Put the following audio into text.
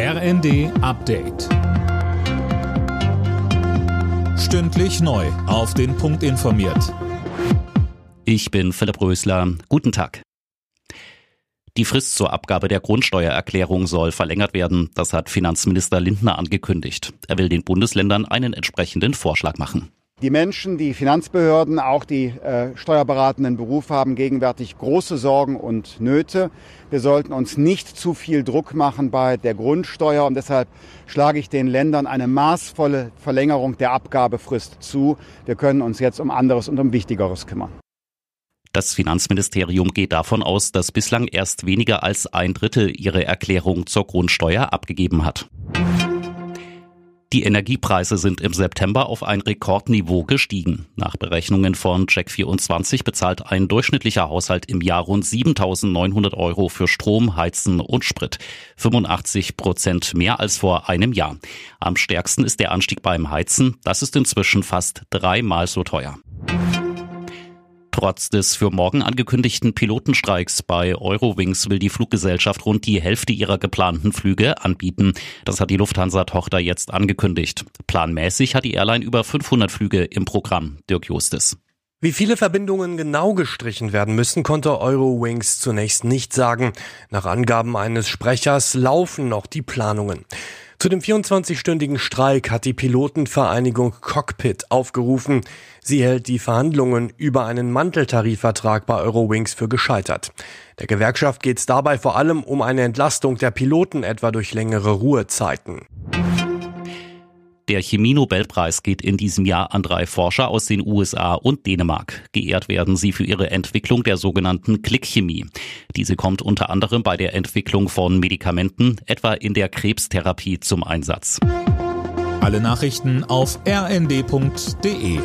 RND Update. Stündlich neu. Auf den Punkt informiert. Ich bin Philipp Rösler. Guten Tag. Die Frist zur Abgabe der Grundsteuererklärung soll verlängert werden. Das hat Finanzminister Lindner angekündigt. Er will den Bundesländern einen entsprechenden Vorschlag machen. Die Menschen, die Finanzbehörden, auch die äh, steuerberatenden Berufe haben gegenwärtig große Sorgen und Nöte. Wir sollten uns nicht zu viel Druck machen bei der Grundsteuer und deshalb schlage ich den Ländern eine maßvolle Verlängerung der Abgabefrist zu. Wir können uns jetzt um anderes und um Wichtigeres kümmern. Das Finanzministerium geht davon aus, dass bislang erst weniger als ein Drittel ihre Erklärung zur Grundsteuer abgegeben hat. Die Energiepreise sind im September auf ein Rekordniveau gestiegen. Nach Berechnungen von Check24 bezahlt ein durchschnittlicher Haushalt im Jahr rund 7.900 Euro für Strom, Heizen und Sprit. 85 Prozent mehr als vor einem Jahr. Am stärksten ist der Anstieg beim Heizen. Das ist inzwischen fast dreimal so teuer. Trotz des für morgen angekündigten Pilotenstreiks bei Eurowings will die Fluggesellschaft rund die Hälfte ihrer geplanten Flüge anbieten. Das hat die Lufthansa-Tochter jetzt angekündigt. Planmäßig hat die Airline über 500 Flüge im Programm. Dirk Justis. Wie viele Verbindungen genau gestrichen werden müssen, konnte Eurowings zunächst nicht sagen. Nach Angaben eines Sprechers laufen noch die Planungen. Zu dem 24-stündigen Streik hat die Pilotenvereinigung Cockpit aufgerufen. Sie hält die Verhandlungen über einen Manteltarifvertrag bei Eurowings für gescheitert. Der Gewerkschaft geht es dabei vor allem um eine Entlastung der Piloten etwa durch längere Ruhezeiten. Der Chemie-Nobelpreis geht in diesem Jahr an drei Forscher aus den USA und Dänemark. Geehrt werden sie für ihre Entwicklung der sogenannten Klickchemie. Diese kommt unter anderem bei der Entwicklung von Medikamenten, etwa in der Krebstherapie, zum Einsatz. Alle Nachrichten auf rnd.de